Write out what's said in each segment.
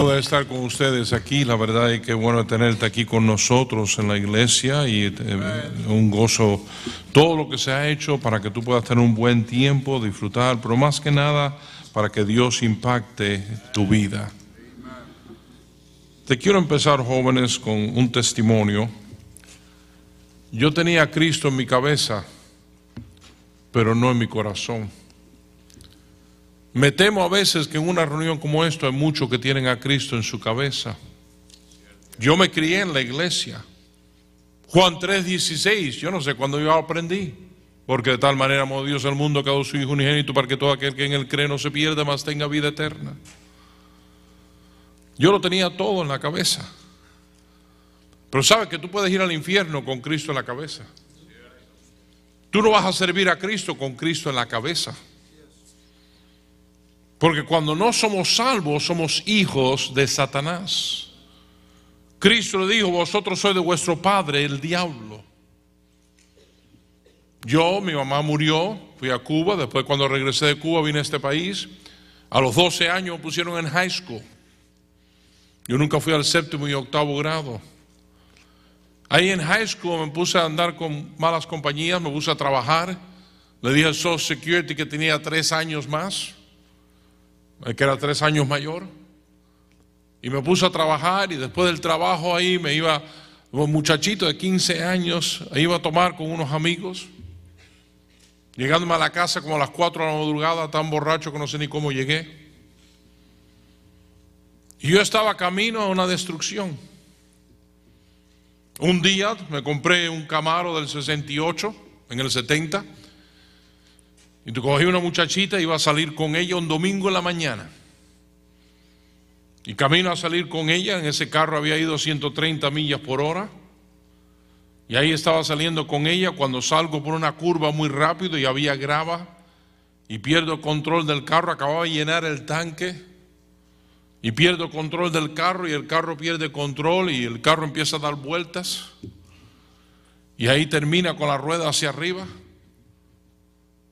poder estar con ustedes aquí. La verdad es que bueno tenerte aquí con nosotros en la iglesia y eh, un gozo. Todo lo que se ha hecho para que tú puedas tener un buen tiempo, disfrutar, pero más que nada para que Dios impacte tu vida. Te quiero empezar, jóvenes, con un testimonio. Yo tenía a Cristo en mi cabeza, pero no en mi corazón. Me temo a veces que en una reunión como esta hay muchos que tienen a Cristo en su cabeza. Yo me crié en la iglesia. Juan 3:16, yo no sé cuándo yo aprendí. Porque de tal manera amó Dios al mundo que ha su Hijo unigénito para que todo aquel que en él cree no se pierda, mas tenga vida eterna. Yo lo tenía todo en la cabeza. Pero sabes que tú puedes ir al infierno con Cristo en la cabeza. Tú no vas a servir a Cristo con Cristo en la cabeza. Porque cuando no somos salvos, somos hijos de Satanás. Cristo le dijo, vosotros sois de vuestro padre, el diablo. Yo, mi mamá murió, fui a Cuba, después cuando regresé de Cuba vine a este país. A los 12 años me pusieron en high school. Yo nunca fui al séptimo y octavo grado. Ahí en high school me puse a andar con malas compañías, me puse a trabajar. Le dije al Social Security que tenía tres años más que era tres años mayor. Y me puse a trabajar y después del trabajo ahí me iba, un muchachito de 15 años, iba a tomar con unos amigos. Llegándome a la casa como a las 4 de la madrugada, tan borracho que no sé ni cómo llegué. Y yo estaba camino a una destrucción. Un día me compré un Camaro del 68, en el 70 y tú una muchachita y iba a salir con ella un domingo en la mañana. Y camino a salir con ella, en ese carro había ido 130 millas por hora. Y ahí estaba saliendo con ella cuando salgo por una curva muy rápido y había grava. Y pierdo control del carro, acababa de llenar el tanque. Y pierdo control del carro y el carro pierde control y el carro empieza a dar vueltas. Y ahí termina con la rueda hacia arriba.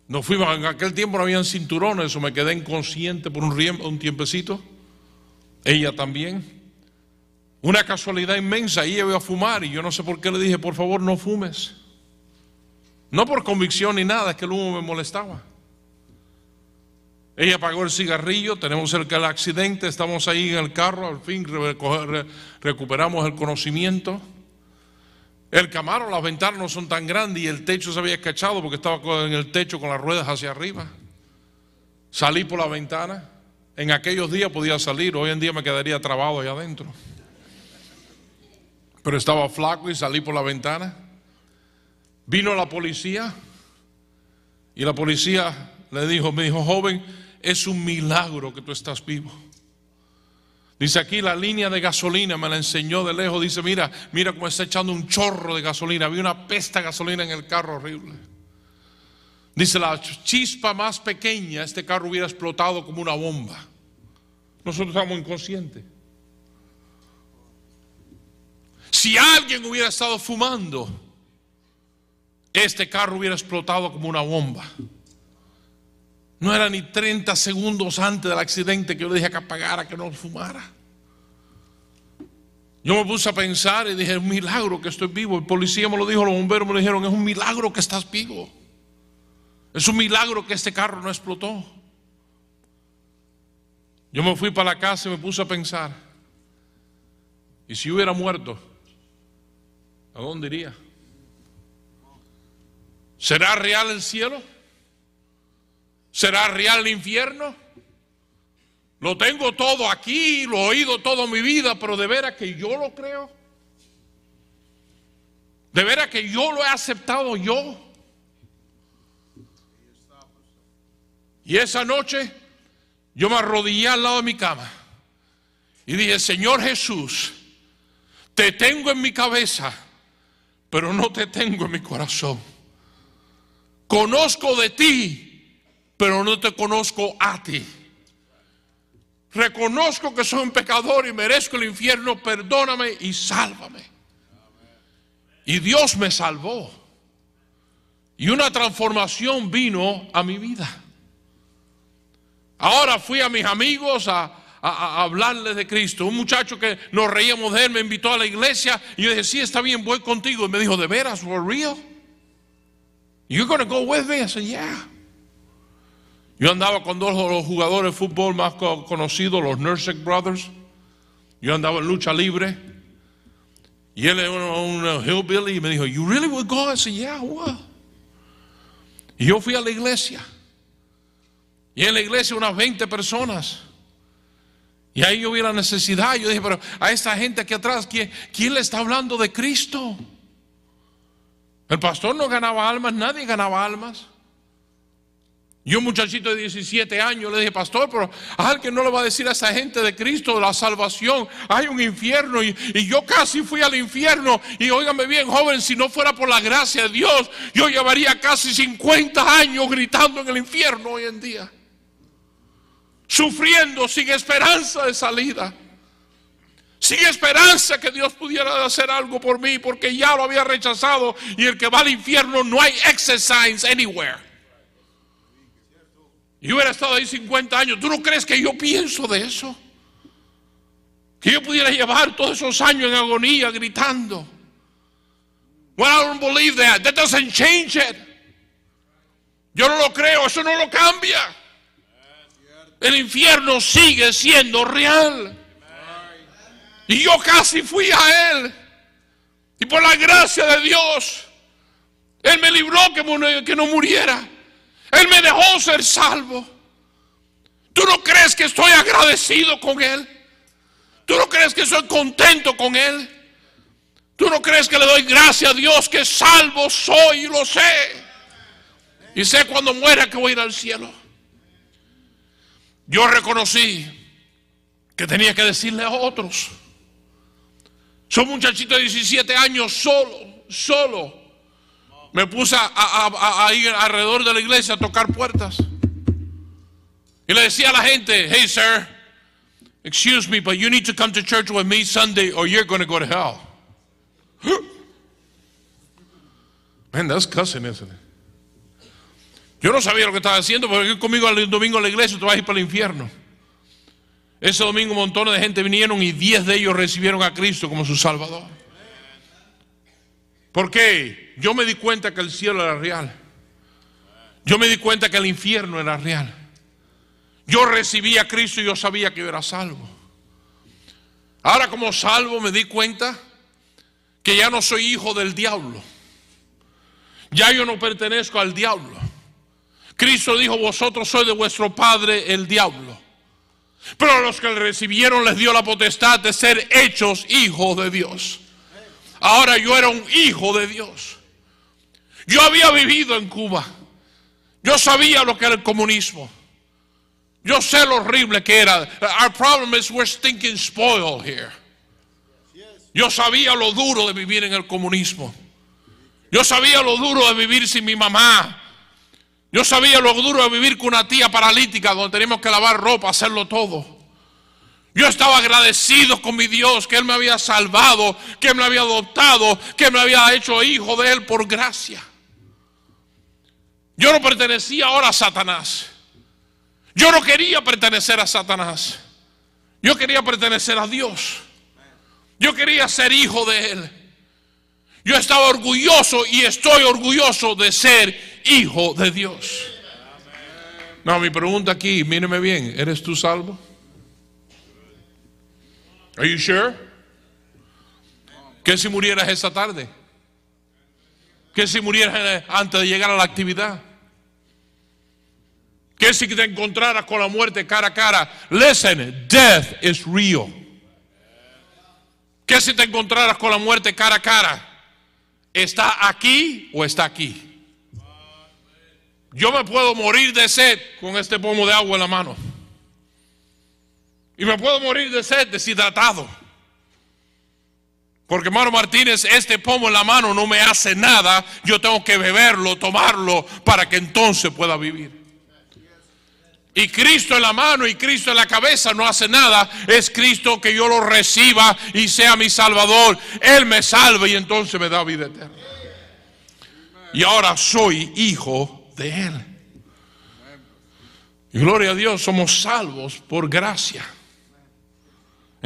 Nos fuimos, en aquel tiempo no habían cinturones, o me quedé inconsciente por un, un tiempecito. Ella también. Una casualidad inmensa, ella iba a fumar y yo no sé por qué le dije, por favor no fumes. No por convicción ni nada, es que el humo me molestaba. Ella apagó el cigarrillo, tenemos del accidente, estamos ahí en el carro, al fin recuperamos el conocimiento. El camaro, las ventanas no son tan grandes y el techo se había escachado porque estaba en el techo con las ruedas hacia arriba. Salí por la ventana. En aquellos días podía salir, hoy en día me quedaría trabado allá adentro. Pero estaba flaco y salí por la ventana. Vino la policía y la policía le dijo, me dijo, joven, es un milagro que tú estás vivo. Dice aquí la línea de gasolina, me la enseñó de lejos. Dice, mira, mira cómo está echando un chorro de gasolina. Había una pesta de gasolina en el carro horrible. Dice, la chispa más pequeña, este carro hubiera explotado como una bomba. Nosotros estamos inconscientes. Si alguien hubiera estado fumando, este carro hubiera explotado como una bomba. No era ni 30 segundos antes del accidente que yo le dije que apagara, que no fumara. Yo me puse a pensar y dije, es un milagro que estoy vivo. El policía me lo dijo, los bomberos me lo dijeron, es un milagro que estás vivo. Es un milagro que este carro no explotó. Yo me fui para la casa y me puse a pensar, ¿y si hubiera muerto? ¿A dónde iría? ¿Será real el cielo? ¿Será real el infierno? Lo tengo todo aquí, lo he oído toda mi vida, pero de veras que yo lo creo. De veras que yo lo he aceptado yo. Y esa noche yo me arrodillé al lado de mi cama y dije, Señor Jesús, te tengo en mi cabeza, pero no te tengo en mi corazón. Conozco de ti pero no te conozco a ti. Reconozco que soy un pecador y merezco el infierno, perdóname y sálvame. Y Dios me salvó. Y una transformación vino a mi vida. Ahora fui a mis amigos, a, a, a hablarle de Cristo. Un muchacho que nos reíamos de él me invitó a la iglesia y yo dije, sí, está bien, voy contigo. Y me dijo, ¿de veras, for real? You're going to go with me? I said, yeah. Yo andaba con dos de los jugadores de fútbol más co- conocidos, los Nursek Brothers. Yo andaba en lucha libre. Y él era un, hillbilly y me dijo, You really would go? I said, Yeah. Y yo fui a la iglesia. Y en la iglesia unas 20 personas. Y ahí yo vi la necesidad. Yo dije, pero a esta gente aquí atrás, ¿quién, quién le está hablando de Cristo? El pastor no ganaba almas, nadie ganaba almas. Y un muchachito de 17 años le dije, pastor, pero alguien no le va a decir a esa gente de Cristo la salvación. Hay un infierno y, y yo casi fui al infierno. Y óigame bien, joven, si no fuera por la gracia de Dios, yo llevaría casi 50 años gritando en el infierno hoy en día. Sufriendo sin esperanza de salida. Sin esperanza que Dios pudiera hacer algo por mí porque ya lo había rechazado y el que va al infierno no hay exercise anywhere. Y hubiera estado ahí 50 años. ¿Tú no crees que yo pienso de eso? Que yo pudiera llevar todos esos años en agonía gritando. Well, I don't believe that. That doesn't change it. Yo no lo creo, eso no lo cambia. El infierno sigue siendo real. Y yo casi fui a él. Y por la gracia de Dios, Él me libró que no muriera. Él me dejó ser salvo. ¿Tú no crees que estoy agradecido con Él? ¿Tú no crees que soy contento con Él? ¿Tú no crees que le doy gracias a Dios que salvo soy y lo sé? Y sé cuando muera que voy a ir al cielo. Yo reconocí que tenía que decirle a otros. Soy un muchachito de 17 años solo, solo. Me puse a, ir alrededor de la iglesia a tocar puertas. Y le decía a la gente, hey sir, excuse me, but you need to come to church with me Sunday or you're going to go to hell. Man, that's cussing, isn't it? Yo no sabía lo que estaba haciendo, porque conmigo el domingo a la iglesia tú vas a ir para el infierno. Ese domingo montones de gente vinieron y diez de ellos recibieron a Cristo como su Salvador. ¿Por qué? Yo me di cuenta que el cielo era real. Yo me di cuenta que el infierno era real. Yo recibí a Cristo y yo sabía que yo era salvo. Ahora como salvo me di cuenta que ya no soy hijo del diablo. Ya yo no pertenezco al diablo. Cristo dijo, vosotros sois de vuestro padre el diablo. Pero a los que recibieron les dio la potestad de ser hechos hijos de Dios. Ahora yo era un hijo de Dios. Yo había vivido en Cuba. Yo sabía lo que era el comunismo. Yo sé lo horrible que era. Our problem is we're stinking spoiled here. Yo sabía lo duro de vivir en el comunismo. Yo sabía lo duro de vivir sin mi mamá. Yo sabía lo duro de vivir con una tía paralítica donde teníamos que lavar ropa, hacerlo todo. Yo estaba agradecido con mi Dios que Él me había salvado, que me había adoptado, que me había hecho hijo de Él por gracia. Yo no pertenecía ahora a Satanás. Yo no quería pertenecer a Satanás. Yo quería pertenecer a Dios. Yo quería ser hijo de Él. Yo estaba orgulloso y estoy orgulloso de ser hijo de Dios. No, mi pregunta aquí, míreme bien, ¿eres tú salvo? Are you sure? ¿Qué si murieras esa tarde? ¿Qué si murieras antes de llegar a la actividad? ¿Qué si te encontraras con la muerte cara a cara? Listen, death is real. ¿Qué si te encontraras con la muerte cara a cara? ¿Está aquí o está aquí? Yo me puedo morir de sed con este pomo de agua en la mano. Y me puedo morir de sed deshidratado. Porque hermano Martínez, este pomo en la mano no me hace nada. Yo tengo que beberlo, tomarlo, para que entonces pueda vivir. Y Cristo en la mano y Cristo en la cabeza no hace nada. Es Cristo que yo lo reciba y sea mi Salvador. Él me salva y entonces me da vida eterna. Y ahora soy hijo de Él. Y gloria a Dios, somos salvos por gracia.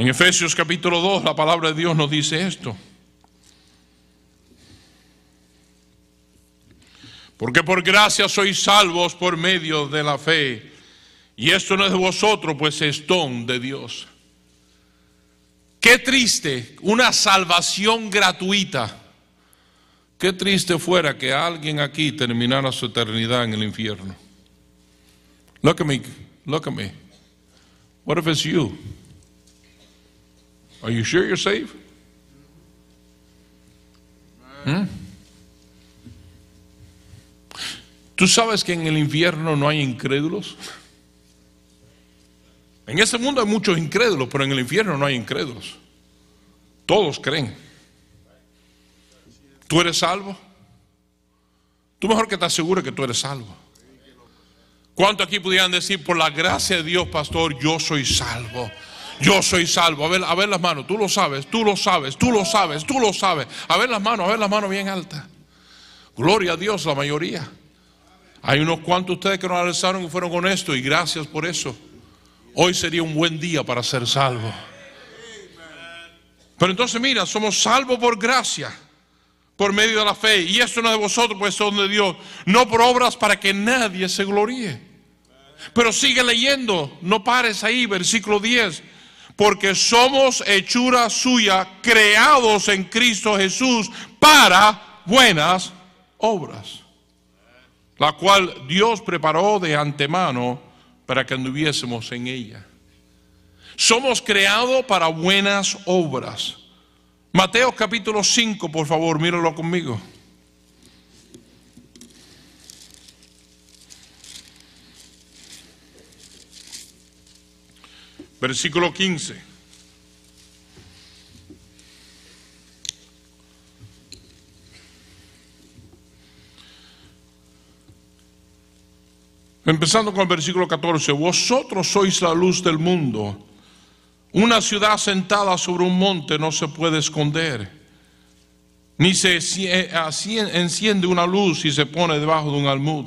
En Efesios capítulo 2 la palabra de Dios nos dice esto. Porque por gracia sois salvos por medio de la fe. Y esto no es de vosotros, pues es don de Dios. Qué triste, una salvación gratuita. Qué triste fuera que alguien aquí terminara su eternidad en el infierno. Look at me, look at me. What if it's you? Are you sure you're saved? Hmm? ¿Tú sabes que en el infierno no hay incrédulos? En ese mundo hay muchos incrédulos, pero en el infierno no hay incrédulos. Todos creen. ¿Tú eres salvo? Tú mejor que te asegures que tú eres salvo. ¿Cuántos aquí pudieran decir, por la gracia de Dios, pastor, yo soy salvo? Yo soy salvo. A ver, a ver las manos. Tú lo sabes, tú lo sabes, tú lo sabes, tú lo sabes. A ver las manos, a ver las manos bien altas. Gloria a Dios, la mayoría. Hay unos cuantos de ustedes que nos alzaron y fueron honestos y gracias por eso. Hoy sería un buen día para ser salvo. Pero entonces mira, somos salvos por gracia, por medio de la fe. Y esto no es de vosotros, pues son de Dios. No por obras para que nadie se gloríe. Pero sigue leyendo, no pares ahí, versículo 10. Porque somos hechura suya, creados en Cristo Jesús para buenas obras. La cual Dios preparó de antemano para que anduviésemos en ella. Somos creados para buenas obras. Mateo capítulo 5, por favor, míralo conmigo. Versículo 15. Empezando con el versículo 14, vosotros sois la luz del mundo. Una ciudad sentada sobre un monte no se puede esconder, ni se enciende una luz y se pone debajo de un almud,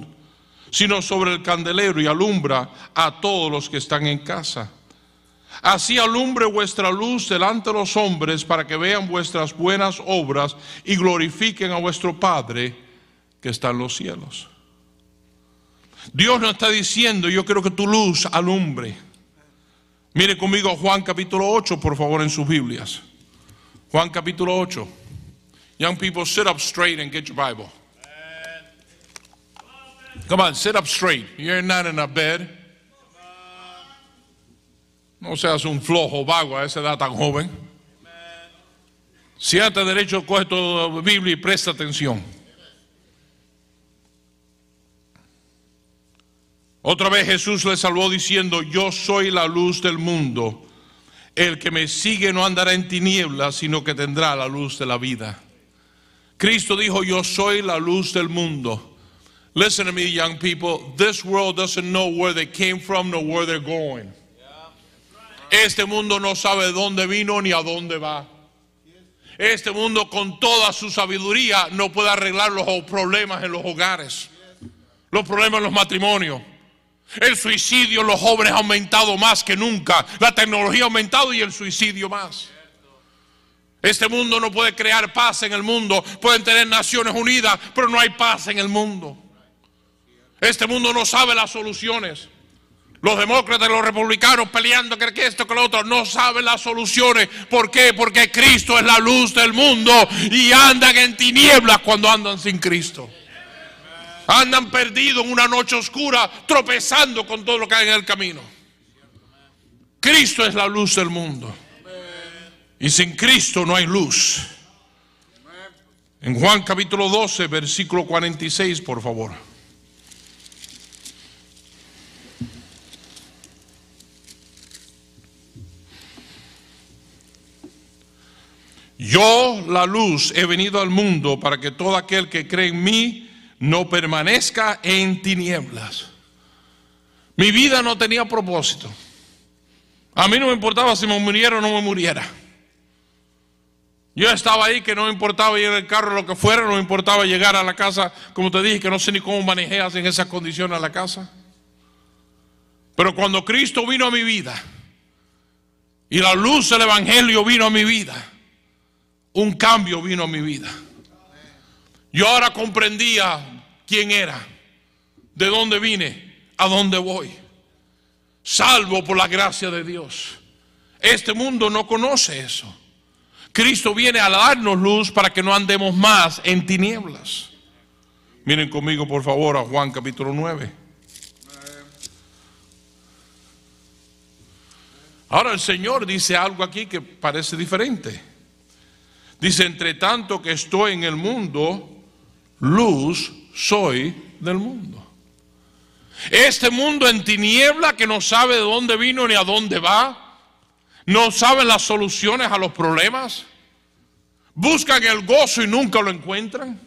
sino sobre el candelero y alumbra a todos los que están en casa. Así alumbre vuestra luz delante de los hombres para que vean vuestras buenas obras y glorifiquen a vuestro Padre que está en los cielos. Dios nos está diciendo, yo quiero que tu luz alumbre. Mire conmigo Juan capítulo 8, por favor, en sus Biblias. Juan capítulo 8. Young people, sit up straight and get your Bible. Come on, sit up straight. You're not in a bed. No seas un flojo vago a esa edad tan joven. Siéntate derecho, coge tu Biblia y presta atención. Otra vez Jesús le salvó diciendo, yo soy la luz del mundo. El que me sigue no andará en tinieblas, sino que tendrá la luz de la vida. Cristo dijo, yo soy la luz del mundo. Listen to me, young people. This world doesn't know where they came from nor where they're going. Este mundo no sabe de dónde vino ni a dónde va. Este mundo con toda su sabiduría no puede arreglar los problemas en los hogares, los problemas en los matrimonios. El suicidio en los jóvenes ha aumentado más que nunca. La tecnología ha aumentado y el suicidio más. Este mundo no puede crear paz en el mundo. Pueden tener Naciones Unidas, pero no hay paz en el mundo. Este mundo no sabe las soluciones. Los demócratas y los republicanos peleando que esto, que lo otro, no saben las soluciones. ¿Por qué? Porque Cristo es la luz del mundo y andan en tinieblas cuando andan sin Cristo. Andan perdidos en una noche oscura, tropezando con todo lo que hay en el camino. Cristo es la luz del mundo. Y sin Cristo no hay luz. En Juan capítulo 12, versículo 46, por favor. Yo, la luz, he venido al mundo para que todo aquel que cree en mí no permanezca en tinieblas. Mi vida no tenía propósito. A mí no me importaba si me muriera o no me muriera. Yo estaba ahí que no me importaba ir en el carro, lo que fuera, no me importaba llegar a la casa, como te dije, que no sé ni cómo manejas en esas condiciones a la casa. Pero cuando Cristo vino a mi vida, Y la luz del Evangelio vino a mi vida. Un cambio vino a mi vida. Yo ahora comprendía quién era, de dónde vine, a dónde voy. Salvo por la gracia de Dios. Este mundo no conoce eso. Cristo viene a darnos luz para que no andemos más en tinieblas. Miren conmigo por favor a Juan capítulo 9. Ahora el Señor dice algo aquí que parece diferente. Dice, entre tanto que estoy en el mundo, luz soy del mundo. Este mundo en tiniebla que no sabe de dónde vino ni a dónde va, no sabe las soluciones a los problemas, buscan el gozo y nunca lo encuentran,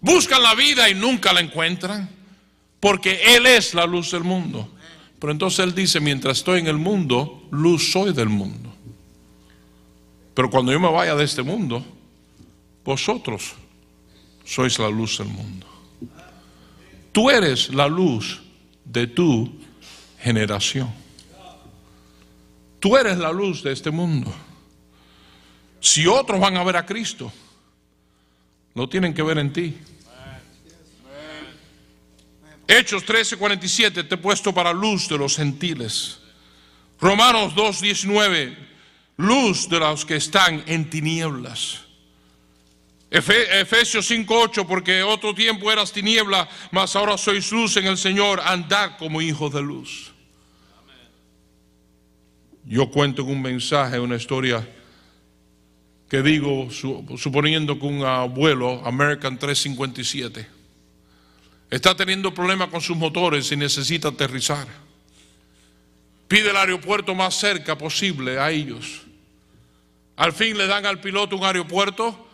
buscan la vida y nunca la encuentran, porque Él es la luz del mundo. Pero entonces Él dice, mientras estoy en el mundo, luz soy del mundo. Pero cuando yo me vaya de este mundo, vosotros sois la luz del mundo. Tú eres la luz de tu generación. Tú eres la luz de este mundo. Si otros van a ver a Cristo, no tienen que ver en ti. Hechos 13:47 te he puesto para luz de los gentiles. Romanos 2:19, luz de los que están en tinieblas. Efesios 5:8, porque otro tiempo eras tiniebla, mas ahora sois luz en el Señor, andad como hijos de luz. Yo cuento un mensaje, una historia que digo, suponiendo que un abuelo, American 357, está teniendo problemas con sus motores y necesita aterrizar. Pide el aeropuerto más cerca posible a ellos. Al fin le dan al piloto un aeropuerto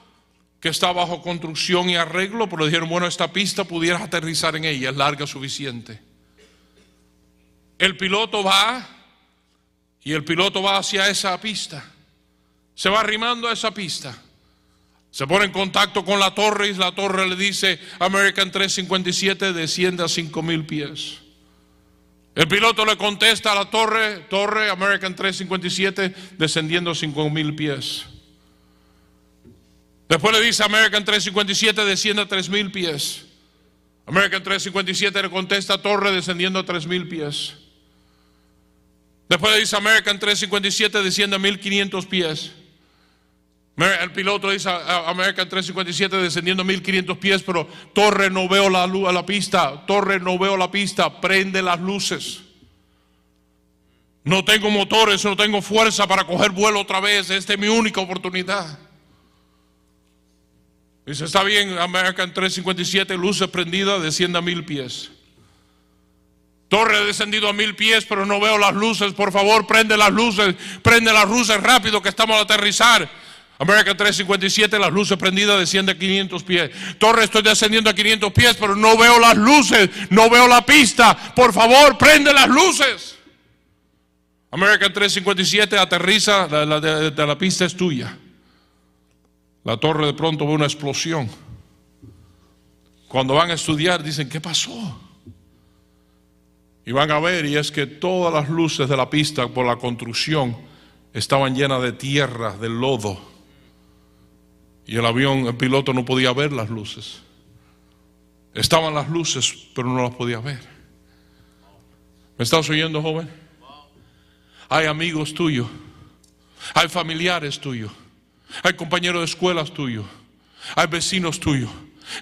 que está bajo construcción y arreglo, pero dijeron, bueno, esta pista pudieras aterrizar en ella, es larga suficiente. El piloto va y el piloto va hacia esa pista. Se va arrimando a esa pista. Se pone en contacto con la torre y la torre le dice, American 357 desciende a 5 mil pies. El piloto le contesta a la torre, torre American 357 descendiendo a 5 mil pies. Después le dice American 357 desciende a 3 mil pies. American 357 le contesta torre descendiendo a 3 mil pies. Después le dice American 357 desciende a 1500 pies. El piloto dice American 357 descendiendo a 1500 pies, pero torre no veo la luz a la pista, torre no veo la pista, prende las luces. No tengo motores, no tengo fuerza para coger vuelo otra vez, esta es mi única oportunidad. Dice, está bien, American 357, luces prendidas, desciende a mil pies. Torre descendido a mil pies, pero no veo las luces. Por favor, prende las luces, prende las luces rápido que estamos a aterrizar. American 357, las luces prendidas, desciende a 500 pies. Torre, estoy descendiendo a 500 pies, pero no veo las luces, no veo la pista. Por favor, prende las luces. American 357 aterriza, la, de la pista es tuya. La torre de pronto ve una explosión. Cuando van a estudiar dicen, ¿qué pasó? Y van a ver, y es que todas las luces de la pista por la construcción estaban llenas de tierra, de lodo. Y el avión, el piloto no podía ver las luces. Estaban las luces, pero no las podía ver. ¿Me estás oyendo, joven? Hay amigos tuyos, hay familiares tuyos hay compañeros de escuelas tuyos. Hay vecinos tuyos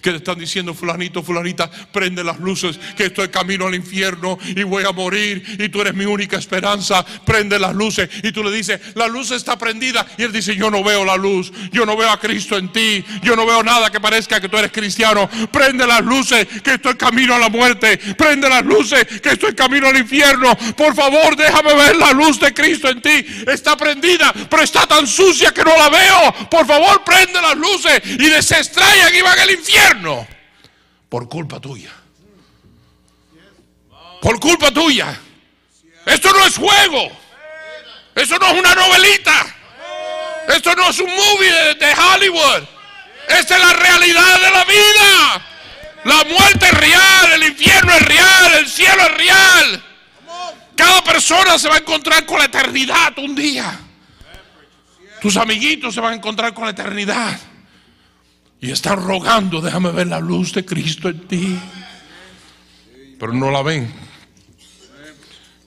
que te están diciendo, fulanito, fulanita, prende las luces, que estoy camino al infierno y voy a morir y tú eres mi única esperanza, prende las luces. Y tú le dices, la luz está prendida. Y él dice, yo no veo la luz, yo no veo a Cristo en ti, yo no veo nada que parezca que tú eres cristiano. Prende las luces, que estoy camino a la muerte, prende las luces, que estoy camino al infierno. Por favor, déjame ver la luz de Cristo en ti. Está prendida, pero está tan sucia que no la veo. Por favor, prende las luces y desestraigan y van al infierno por culpa tuya. Por culpa tuya. Esto no es juego. Esto no es una novelita. Esto no es un movie de, Hollywood. Esta es la realidad de la vida. La muerte es real, el infierno es real, el cielo es real. Cada persona se va a encontrar con la eternidad un día. Tus amiguitos se van a encontrar con la eternidad. Y están rogando, déjame ver la luz de Cristo en ti. Pero no la ven.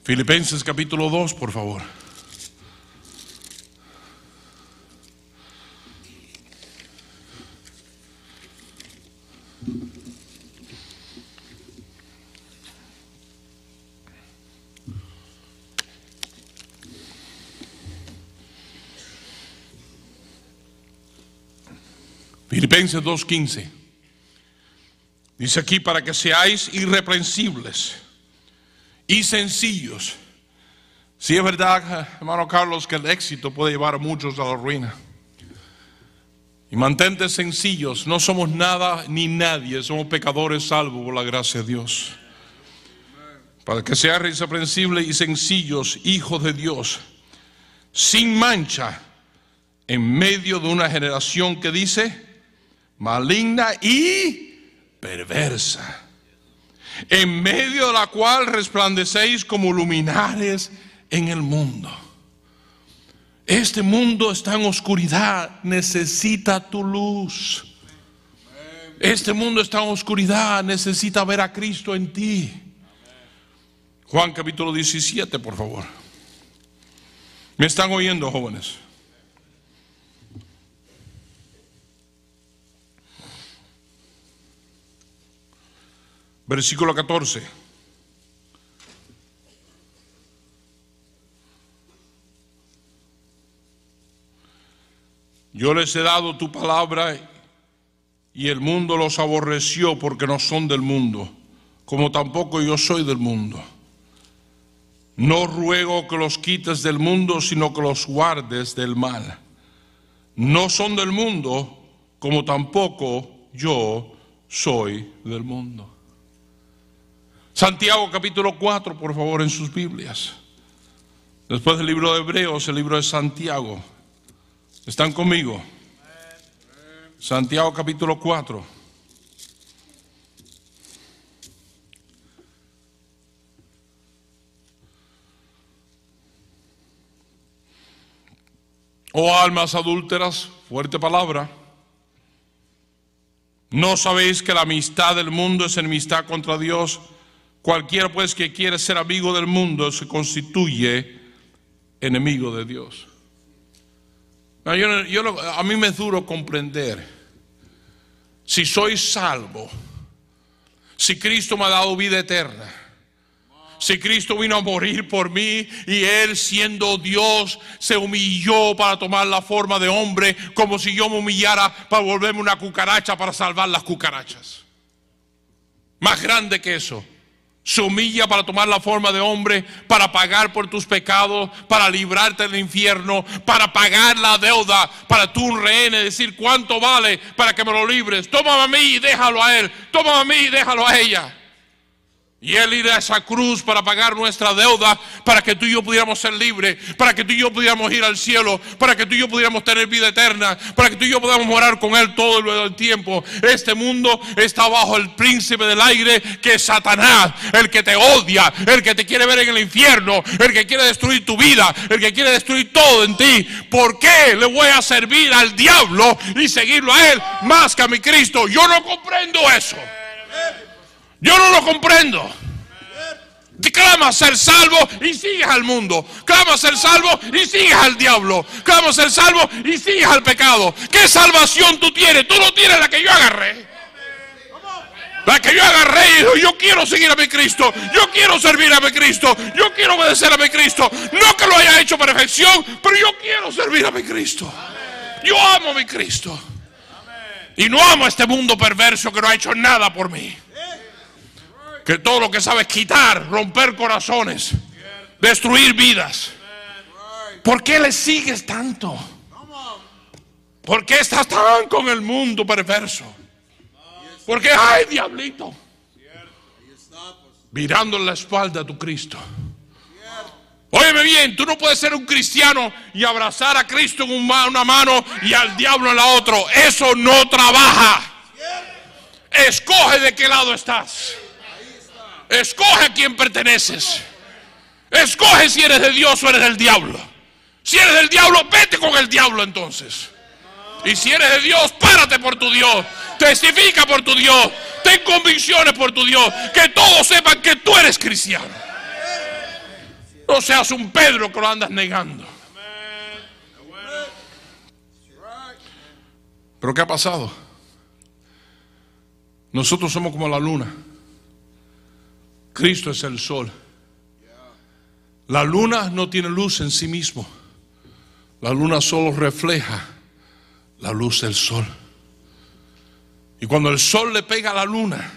Filipenses capítulo 2, por favor. Filipenses 2.15. Dice aquí para que seáis irreprensibles y sencillos. Si es verdad, hermano Carlos, que el éxito puede llevar a muchos a la ruina. Y mantente sencillos, no somos nada ni nadie, somos pecadores salvos por la gracia de Dios. Para que seáis irreprensibles y sencillos, hijos de Dios, sin mancha, en medio de una generación que dice, maligna y perversa, en medio de la cual resplandecéis como luminares en el mundo. Este mundo está en oscuridad, necesita tu luz. Este mundo está en oscuridad, necesita ver a Cristo en ti. Juan capítulo 17, por favor. ¿Me están oyendo, jóvenes? Versículo 14. Yo les he dado tu palabra y el mundo los aborreció porque no son del mundo, como tampoco yo soy del mundo. No ruego que los quites del mundo, sino que los guardes del mal. No son del mundo, como tampoco yo soy del mundo. Santiago capítulo 4, por favor, en sus Biblias. Después del libro de Hebreos, el libro de Santiago. ¿Están conmigo? Santiago capítulo 4. Oh almas adúlteras, fuerte palabra. ¿No sabéis que la amistad del mundo es enemistad contra Dios? Cualquiera pues que quiere ser amigo del mundo se constituye enemigo de Dios. a mí me es duro comprender si soy salvo, si Cristo me ha dado vida eterna, si Cristo vino a morir por mí y Él siendo Dios se humilló para tomar la forma de hombre como si yo me humillara para volverme una cucaracha para salvar las cucarachas. Más grande que eso se humilla para tomar la forma de hombre, para pagar por tus pecados, para librarte del infierno, para pagar la deuda, para tú un rehén decir cuánto vale para que me lo libres. Tómame a mí y déjalo a él. Tómame a mí y déjalo a ella. Y Él ir a esa cruz para pagar nuestra deuda, para que tú y yo pudiéramos ser libres, para que tú y yo pudiéramos ir al cielo, para que tú y yo pudiéramos tener vida eterna, para que tú y yo podamos morar con Él todo el tiempo. Este mundo está bajo el príncipe del aire, que es Satanás, el que te odia, el que te quiere ver en el infierno, el que quiere destruir tu vida, el que quiere destruir todo en ti. ¿Por qué le voy a servir al diablo y seguirlo a Él más que a mi Cristo? Yo no comprendo eso. Yo no lo comprendo. Clama ser salvo y sigues al mundo. Clama ser salvo y sigues al diablo. Clama ser salvo y sigues al pecado. ¿Qué salvación tú tienes? Tú no tienes la que yo agarré. La que yo agarré y dijo, yo quiero seguir a mi Cristo, yo quiero servir a mi Cristo, yo quiero obedecer a mi Cristo. No que lo haya hecho perfección, pero yo quiero servir a mi Cristo. Yo amo a mi Cristo. Y no amo a este mundo perverso que no ha hecho nada por mí que todo lo que sabe es quitar, romper corazones, destruir vidas. ¿Por qué le sigues tanto? ¿Por qué estás tan con el mundo perverso? ¿Por qué, ay, diablito? Mirando en la espalda a tu Cristo. Óyeme bien, tú no puedes ser un cristiano y abrazar a Cristo en una mano y al diablo en la otra. Eso no trabaja. Escoge de qué lado estás. Escoge a quién perteneces. Escoge si eres de Dios o eres del diablo. Si eres del diablo, vete con el diablo entonces. Y si eres de Dios, párate por tu Dios. Testifica por tu Dios. Ten convicciones por tu Dios. Que todos sepan que tú eres cristiano. No seas un Pedro que lo andas negando. Pero ¿qué ha pasado? Nosotros somos como la luna. Cristo es el sol. La luna no tiene luz en sí mismo. La luna solo refleja la luz del sol. Y cuando el sol le pega a la luna,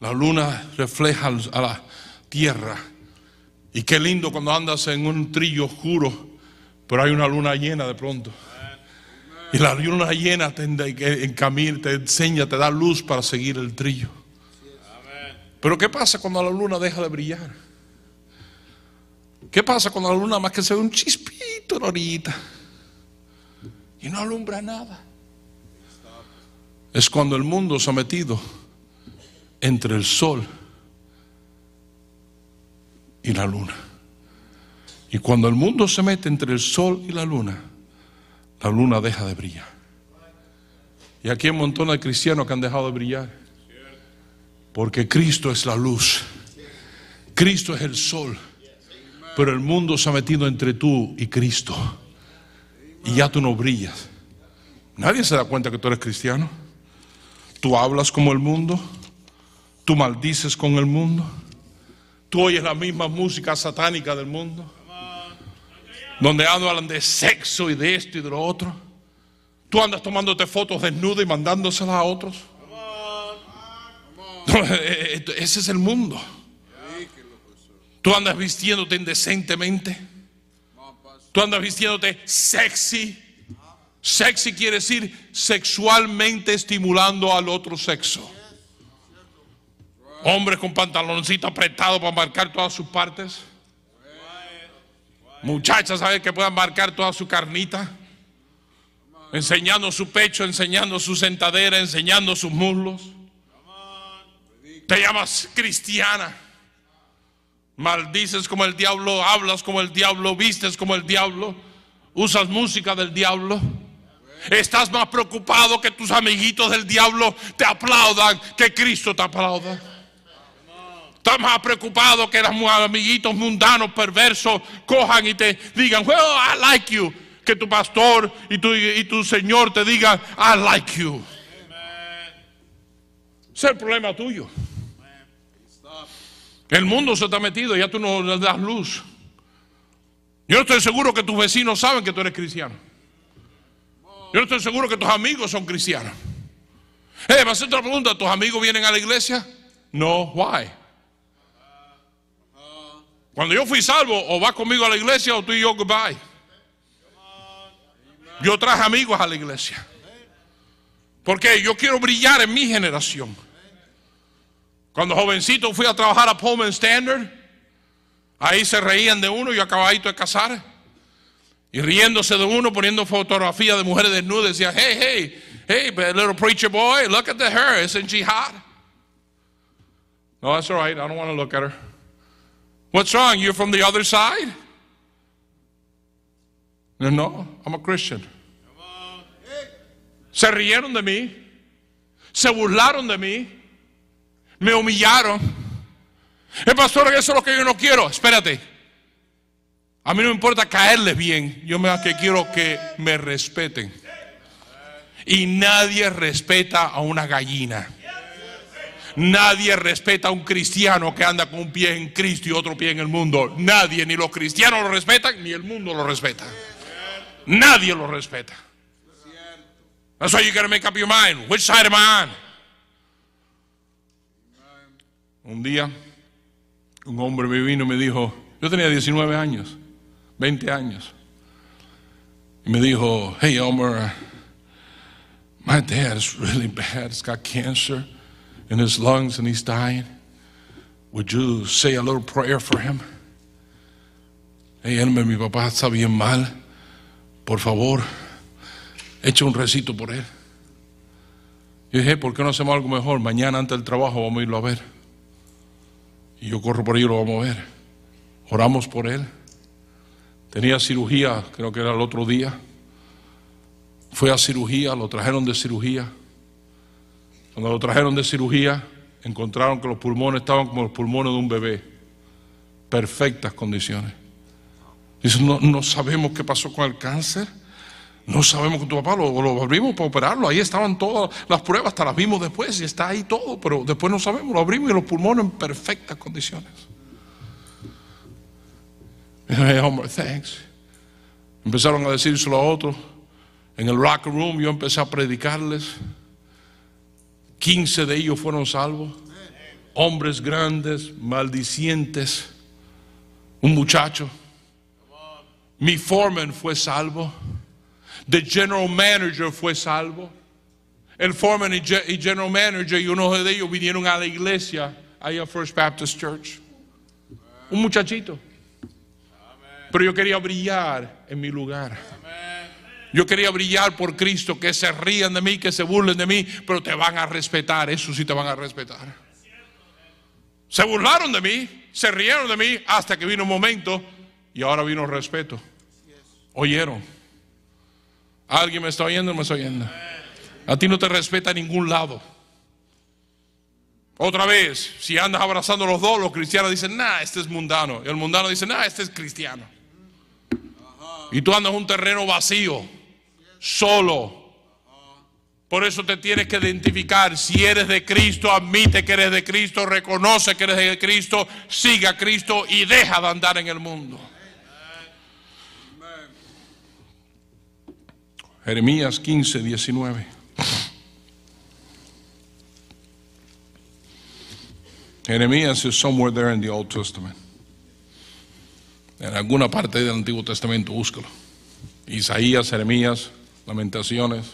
la luna refleja a la tierra. Y qué lindo cuando andas en un trillo oscuro, pero hay una luna llena de pronto. Y la luna llena te, en camino, te enseña, te da luz para seguir el trillo. Pero ¿qué pasa cuando la luna deja de brillar? ¿Qué pasa cuando la luna más que se ve un chispito ahorita y no alumbra nada? Es cuando el mundo se ha metido entre el sol y la luna. Y cuando el mundo se mete entre el sol y la luna, la luna deja de brillar. Y aquí hay un montón de cristianos que han dejado de brillar. Porque Cristo es la luz. Cristo es el sol. Pero el mundo se ha metido entre tú y Cristo. Y ya tú no brillas. Nadie se da cuenta que tú eres cristiano. Tú hablas como el mundo. Tú maldices con el mundo. Tú oyes la misma música satánica del mundo donde hablan de sexo y de esto y de lo otro. Tú andas tomándote fotos desnudas y mandándoselas a otros. Ese es el mundo. Tú andas vistiéndote indecentemente. Tú andas vistiéndote sexy. Sexy quiere decir sexualmente estimulando al otro sexo. Hombres con pantaloncito apretado para marcar todas sus partes. Muchachas, ¿sabes? Que puedan marcar toda su carnita. Enseñando su pecho, enseñando su sentadera, enseñando sus muslos. Te llamas cristiana. Maldices como el diablo, hablas como el diablo, vistes como el diablo, usas música del diablo. Estás más preocupado que tus amiguitos del diablo te aplaudan que Cristo te aplauda. Estás más preocupado que los amiguitos mundanos, perversos, cojan y te digan, I like you. Que tu pastor y tu, y tu Señor te digan, I like you. Ese es el problema tuyo. El mundo se está metido, ya tú no le das luz. Yo no estoy seguro que tus vecinos saben que tú eres cristiano. Yo no estoy seguro que tus amigos son cristianos. Eh, me hacer otra pregunta, ¿tus amigos vienen a la iglesia? No, why? Cuando yo fui salvo, o vas conmigo a la iglesia o tú y yo goodbye. Yo traje amigos a la iglesia. Porque yo quiero brillar en mi generación. Cuando jovencito fui a trabajar a Pullman Standard, ahí se reían de uno, yo acabadito de casar. Y riéndose de uno, poniendo fotografías de mujeres desnudas, decía, hey, hey, hey, little preacher boy, look at the hair, isn't she hot? No, that's all right, I don't want to look at her. What's wrong? You're from the other side? No, no, I'm a Christian. Se rieron de mí, se burlaron de mí, me humillaron. El pastor, eso es lo que yo no quiero. Espérate. A mí no me importa caerles bien, yo me que quiero que me respeten. Y nadie respeta a una gallina. Nadie respeta a un cristiano que anda con un pie en Cristo y otro pie en el mundo. Nadie, ni los cristianos lo respetan, ni el mundo lo respeta. Nadie lo respeta. That's why you gotta make up your mind. Which side am I on? Un día, un hombre me vino y me dijo, yo tenía 19 años, 20 años. Y me dijo, hey Elmer, my dad is really bad, he's got cancer in his lungs and he's dying. Would you say a little prayer for him? Hey, mi papá está bien mal. Por favor, echa un recito por él. Y dije, ¿por qué no hacemos algo mejor? Mañana antes del trabajo vamos a irlo a ver. Y yo corro por ahí y lo vamos a ver. Oramos por él. Tenía cirugía, creo que era el otro día. Fue a cirugía, lo trajeron de cirugía. Cuando lo trajeron de cirugía, encontraron que los pulmones estaban como los pulmones de un bebé. Perfectas condiciones. Dice, no, no sabemos qué pasó con el cáncer. No sabemos con tu papá, lo, lo abrimos para operarlo. Ahí estaban todas las pruebas, hasta las vimos después y está ahí todo, pero después no sabemos. Lo abrimos y los pulmones en perfectas condiciones. Hey, hombre, thanks. Empezaron a decírselo a otros. En el locker room yo empecé a predicarles. 15 de ellos fueron salvos. Hombres grandes, maldicientes. Un muchacho. Mi foreman fue salvo. The general manager fue salvo. El foreman y ge- y general manager y uno de ellos vinieron a la iglesia, ahí a First Baptist Church. Un muchachito. Pero yo quería brillar en mi lugar. Yo quería brillar por Cristo, que se rían de mí, que se burlen de mí, pero te van a respetar, eso sí te van a respetar. Se burlaron de mí, se rieron de mí, hasta que vino un momento y ahora vino respeto. Oyeron. ¿Alguien me está oyendo o me está oyendo? A ti no te respeta a ningún lado. Otra vez, si andas abrazando los dos, los cristianos dicen, nah, este es mundano. Y el mundano dice, nah, este es cristiano. Y tú andas en un terreno vacío, solo. Por eso te tienes que identificar. Si eres de Cristo, admite que eres de Cristo, reconoce que eres de Cristo, siga a Cristo y deja de andar en el mundo. Jeremías 15, 19. Jeremías is somewhere there in the Old Testament. En alguna parte del Antiguo Testamento, búscalo. Isaías, Jeremías, Lamentaciones.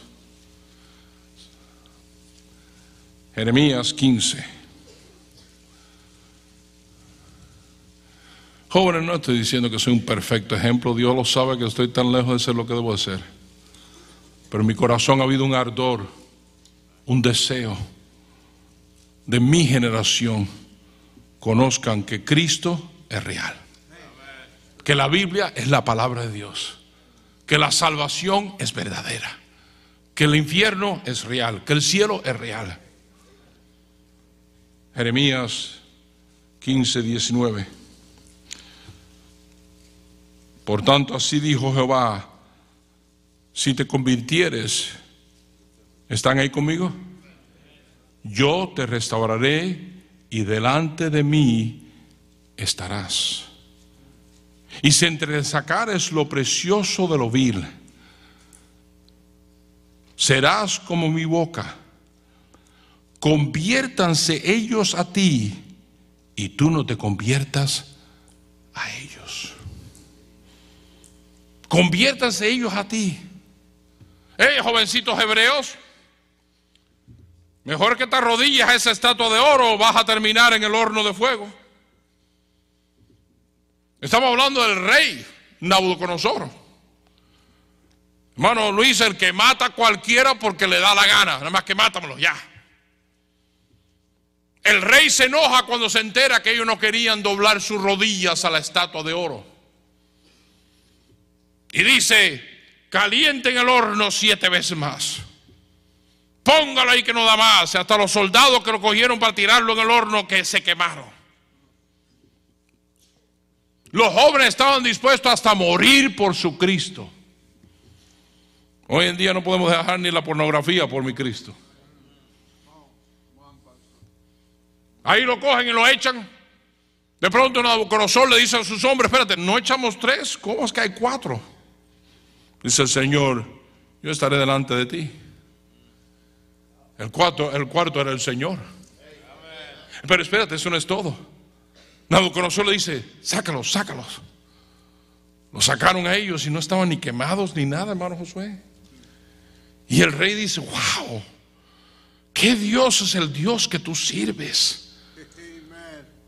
Jeremías 15. Jóvenes, no estoy diciendo que soy un perfecto ejemplo. Dios lo sabe que estoy tan lejos de ser lo que debo de ser. Pero en mi corazón ha habido un ardor, un deseo de mi generación conozcan que Cristo es real. Que la Biblia es la palabra de Dios. Que la salvación es verdadera. Que el infierno es real. Que el cielo es real. Jeremías 15, 19. Por tanto, así dijo Jehová, si te convirtieres, ¿están ahí conmigo? Yo te restauraré y delante de mí estarás. Y si entresacares lo precioso de lo vil, serás como mi boca. Conviértanse ellos a ti y tú no te conviertas a ellos. Conviértanse ellos a ti. Hey, jovencitos hebreos, mejor que te arrodilles a esa estatua de oro, vas a terminar en el horno de fuego. Estamos hablando del rey Nabucodonosor. Hermano Luis, el que mata a cualquiera porque le da la gana, nada más que mátamelo ya. El rey se enoja cuando se entera que ellos no querían doblar sus rodillas a la estatua de oro. Y dice, calienten el horno siete veces más. Póngalo ahí que no da más. Hasta los soldados que lo cogieron para tirarlo en el horno que se quemaron. Los jóvenes estaban dispuestos hasta morir por su Cristo. Hoy en día no podemos dejar ni la pornografía por mi Cristo. Ahí lo cogen y lo echan. De pronto Nabucodonosor le dice a sus hombres, espérate, no echamos tres, ¿cómo es que hay cuatro? Dice el Señor, yo estaré delante de ti. El cuarto, el cuarto era el Señor. Pero espérate, eso no es todo. Nabucodonosor le dice, sácalos, sácalos. Los sacaron a ellos y no estaban ni quemados ni nada, hermano Josué. Y el rey dice, wow, ¿qué Dios es el Dios que tú sirves?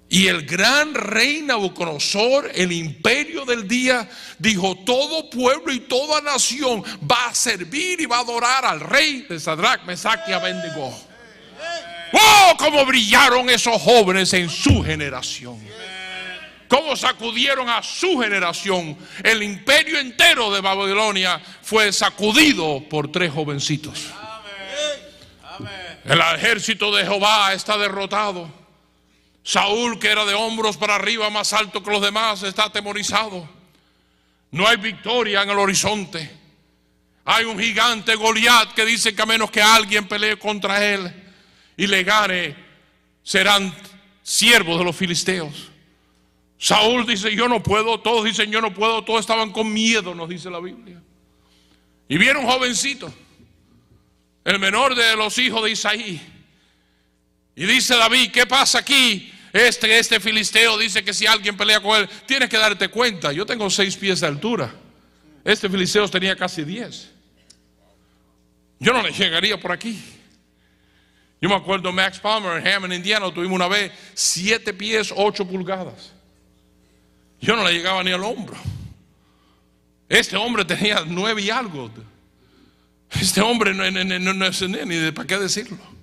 Y el gran rey Nabucodonosor, el imperio del día, dijo, todo pueblo y toda nación va a servir y va a adorar al rey de Sadrach, Mesach y Abednego. ¡Oh, cómo brillaron esos jóvenes en su generación! cómo sacudieron a su generación. El imperio entero de Babilonia fue sacudido por tres jovencitos. El ejército de Jehová está derrotado. Saúl, que era de hombros para arriba, más alto que los demás, está atemorizado. No hay victoria en el horizonte. Hay un gigante Goliat que dice que a menos que alguien pelee contra él y le gane, serán siervos de los filisteos. Saúl dice, yo no puedo, todos dicen, yo no puedo, todos estaban con miedo, nos dice la Biblia. Y viene un jovencito, el menor de los hijos de Isaí. Y dice David, ¿qué pasa aquí? Este, este filisteo dice que si alguien pelea con él, tienes que darte cuenta, yo tengo seis pies de altura. Este filisteo tenía casi diez. Yo no le llegaría por aquí. Yo me acuerdo Max Palmer en Hammond, Indiana, tuvimos una vez siete pies, ocho pulgadas. Yo no le llegaba ni al hombro. Este hombre tenía nueve y algo. Este hombre no, es ni de para qué decirlo.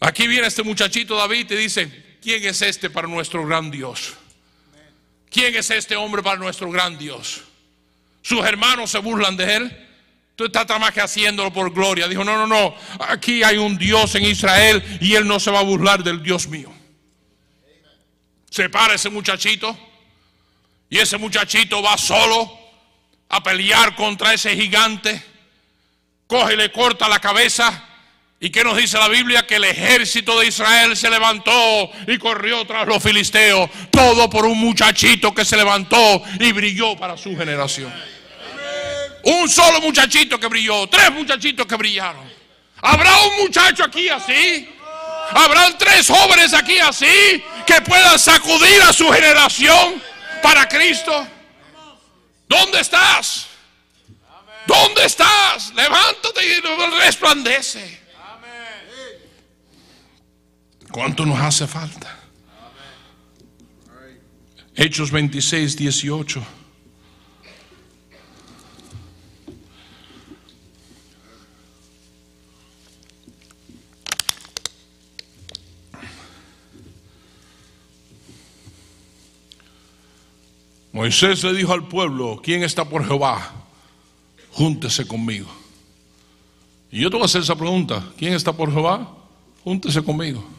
Aquí viene este muchachito David y dice, ¿quién es este para nuestro gran Dios? ¿Quién es este hombre para nuestro gran Dios? Sus hermanos se burlan de él. Tú estás más que haciéndolo por gloria. Dijo, no, no, no. Aquí hay un Dios en Israel y él no se va a burlar del Dios mío. Se para ese muchachito y ese muchachito va solo a pelear contra ese gigante. Coge y le corta la cabeza. ¿Y qué nos dice la Biblia? Que el ejército de Israel se levantó y corrió tras los filisteos. Todo por un muchachito que se levantó y brilló para su generación. Un solo muchachito que brilló, tres muchachitos que brillaron. ¿Habrá un muchacho aquí así? ¿Habrán tres jóvenes aquí así que puedan sacudir a su generación para Cristo? ¿Dónde estás? ¿Dónde estás? Levántate y resplandece. ¿Cuánto nos hace falta? Hechos 26, 18. Moisés le dijo al pueblo, ¿quién está por Jehová? Júntese conmigo. Y yo te voy a hacer esa pregunta, ¿quién está por Jehová? Júntese conmigo.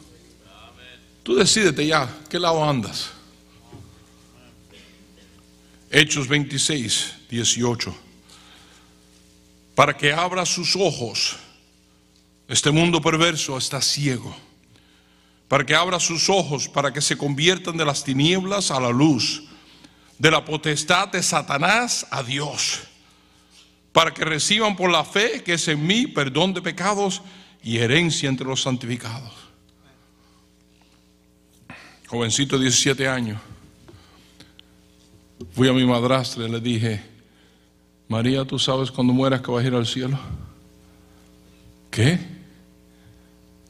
Tú decídete ya, ¿qué lado andas? Hechos 26, 18. Para que abra sus ojos, este mundo perverso está ciego. Para que abra sus ojos, para que se conviertan de las tinieblas a la luz de la potestad de Satanás a Dios, para que reciban por la fe que es en mí perdón de pecados y herencia entre los santificados. Jovencito de 17 años, fui a mi madrastra y le dije, María, ¿tú sabes cuando mueras que vas a ir al cielo? ¿Qué?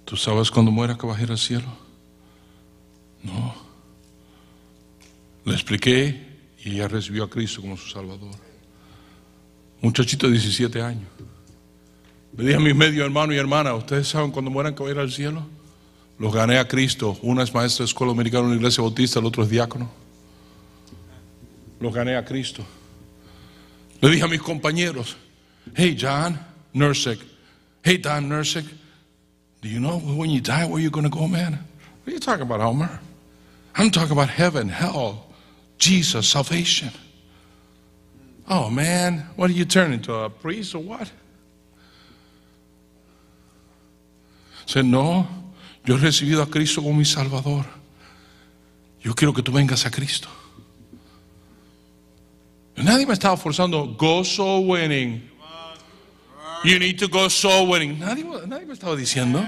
¿Tú sabes cuando mueras que vas a ir al cielo? No. Le expliqué y ella recibió a Cristo como su Salvador. Muchachito de 17 años. Me dije a mis medio hermanos y hermanas, ¿ustedes saben cuando mueran que voy a ir al cielo? Los gané a Cristo. Una es maestra de escuela americana en una iglesia bautista, el otro es diácono. Los gané a Cristo. Le dije a mis compañeros, hey John Nursek, hey Don Nursek, do you know when you die where you're going to go, man? What are you talking about, Homer? I'm talking about heaven, hell, Jesus, salvation. Oh man, what are you turning to a priest or what? Dice, no, yo he recibido a Cristo como mi Salvador. Yo quiero que tú vengas a Cristo. Nadie me estaba forzando, go soul winning. You need to go soul winning. Nadie, nadie me estaba diciendo.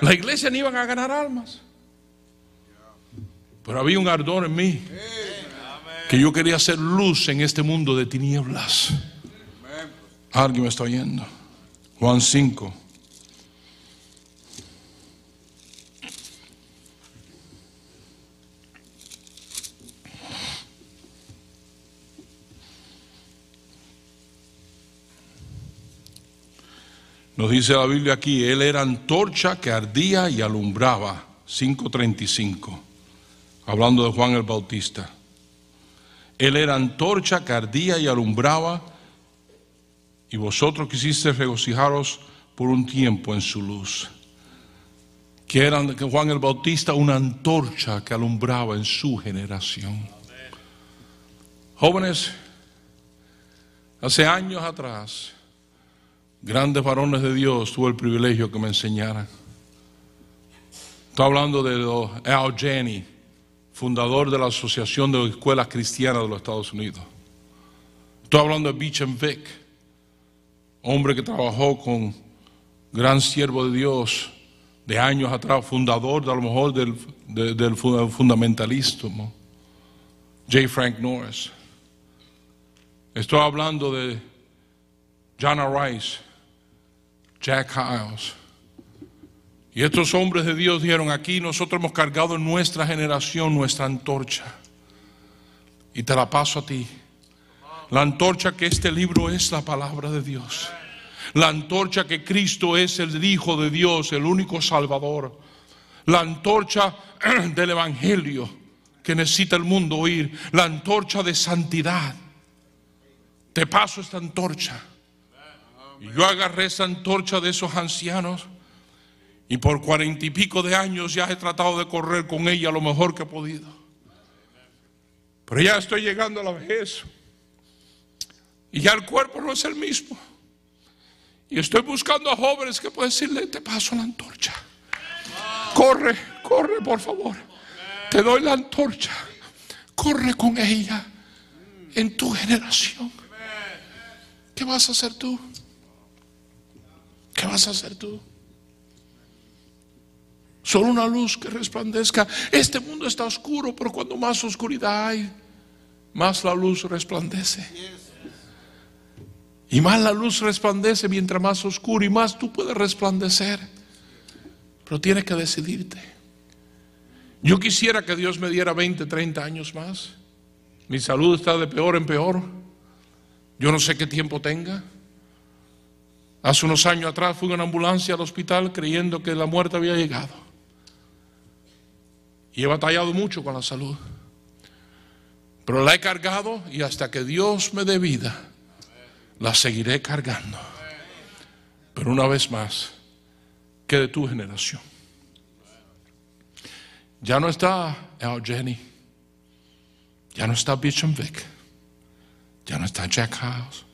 La iglesia ni iban a ganar almas. Pero había un ardor en mí que yo quería hacer luz en este mundo de tinieblas. Alguien me está oyendo. Juan 5. Nos dice la Biblia aquí, Él era antorcha que ardía y alumbraba. 535 hablando de Juan el Bautista. Él era antorcha que ardía y alumbraba, y vosotros quisiste regocijaros por un tiempo en su luz. Que era Juan el Bautista una antorcha que alumbraba en su generación. Jóvenes, hace años atrás, grandes varones de Dios tuve el privilegio que me enseñaran. Estoy hablando de Al Jenny, fundador de la Asociación de Escuelas Cristianas de los Estados Unidos. Estoy hablando de Beecham Vick, hombre que trabajó con gran siervo de Dios de años atrás, fundador de a lo mejor del, del fundamentalismo, J. Frank Norris. Estoy hablando de Jana Rice, Jack Hiles. Y estos hombres de Dios dijeron, aquí nosotros hemos cargado en nuestra generación nuestra antorcha. Y te la paso a ti. La antorcha que este libro es la palabra de Dios. La antorcha que Cristo es el Hijo de Dios, el único Salvador. La antorcha del Evangelio que necesita el mundo oír. La antorcha de santidad. Te paso esta antorcha. Y yo agarré esa antorcha de esos ancianos y por cuarenta y pico de años ya he tratado de correr con ella lo mejor que he podido. Pero ya estoy llegando a la vejez. Y ya el cuerpo no es el mismo. Y estoy buscando a jóvenes que pueden decirle, te paso la antorcha. Corre, corre por favor. Te doy la antorcha. Corre con ella en tu generación. ¿Qué vas a hacer tú? ¿Qué vas a hacer tú? Solo una luz que resplandezca. Este mundo está oscuro, pero cuando más oscuridad hay, más la luz resplandece. Y más la luz resplandece mientras más oscuro y más tú puedes resplandecer. Pero tienes que decidirte. Yo quisiera que Dios me diera 20, 30 años más. Mi salud está de peor en peor. Yo no sé qué tiempo tenga. Hace unos años atrás fui en una ambulancia al hospital creyendo que la muerte había llegado. Y he batallado mucho con la salud. Pero la he cargado y hasta que Dios me dé vida, la seguiré cargando. Pero una vez más, que de tu generación. Ya no está Al Jenny. Ya no está Beecham Vick. Ya no está Jack House.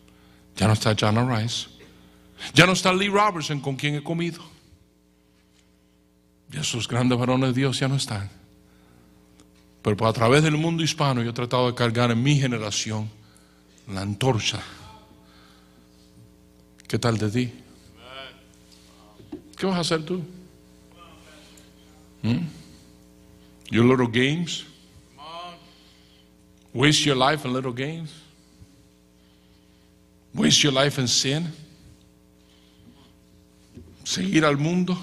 Ya no está Jana Rice. Ya no está Lee Robertson con quien he comido. Y esos grandes varones de Dios ya no están. Pero a través del mundo hispano yo he tratado de cargar en mi generación la antorcha. ¿Qué tal de ti? ¿Qué vas a hacer tú? ¿Mm? Your little games? Waste your life in little games? Waste your life in sin? Seguir al mundo.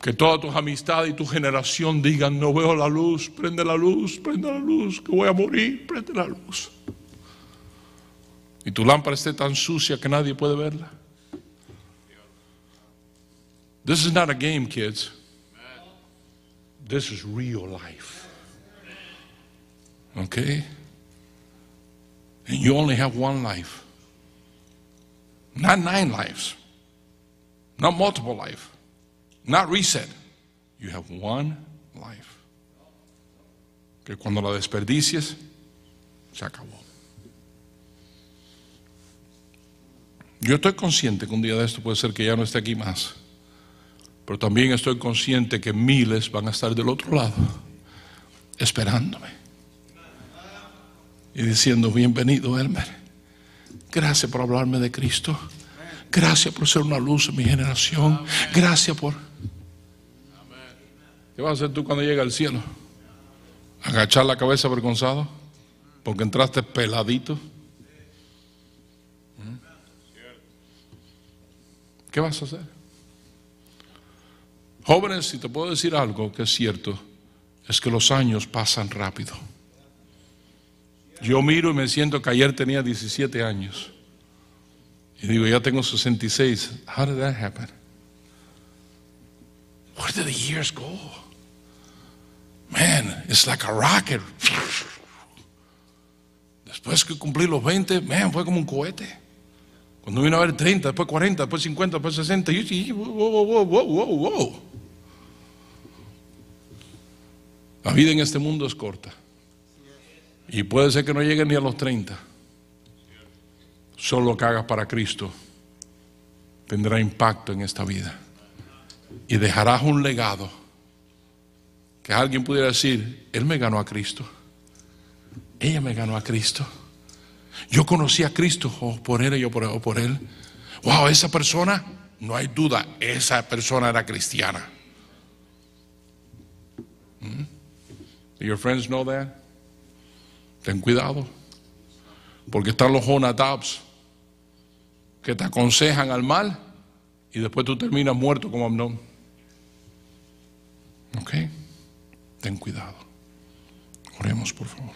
Que todas tus amistades y tu generación digan, no veo la luz, prende la luz, prende la luz, que voy a morir, prende la luz. Y tu lámpara esté tan sucia que nadie puede verla. This is not a game, kids. This is real life. Okay? And you only have one life. Not nine lives. Not multiple life. Not reset. You have one life. Que cuando la desperdicies, se acabó. Yo estoy consciente que un día de esto puede ser que ya no esté aquí más. Pero también estoy consciente que miles van a estar del otro lado, esperándome. Y diciendo, bienvenido, Elmer. Gracias por hablarme de Cristo. Gracias por ser una luz en mi generación. Gracias por... ¿Qué vas a hacer tú cuando llegue al cielo? ¿Agachar la cabeza avergonzado? Porque entraste peladito. ¿Mm? ¿Qué vas a hacer? Jóvenes, si te puedo decir algo que es cierto, es que los años pasan rápido. Yo miro y me siento que ayer tenía 17 años. Y digo, ya tengo 66. How did that happen? Where did the years go? man, it's like a rocket. Después que cumplí los 20, man, fue como un cohete. Cuando vino a ver 30, después 40, después 50, después 60, yo dije, wow, wow, wow, wow, wow. La vida en este mundo es corta. Y puede ser que no llegue ni a los 30. Solo lo que hagas para Cristo tendrá impacto en esta vida. Y dejarás un legado que alguien pudiera decir, Él me ganó a Cristo. Ella me ganó a Cristo. Yo conocí a Cristo o por él o por, o por él. Wow, esa persona, no hay duda, esa persona era cristiana. ¿Mm? Your friends know that? Ten cuidado. Porque están los Jonatabs que te aconsejan al mal y después tú terminas muerto como Amnón. ¿Ok? Ten cuidado. Oremos, por favor.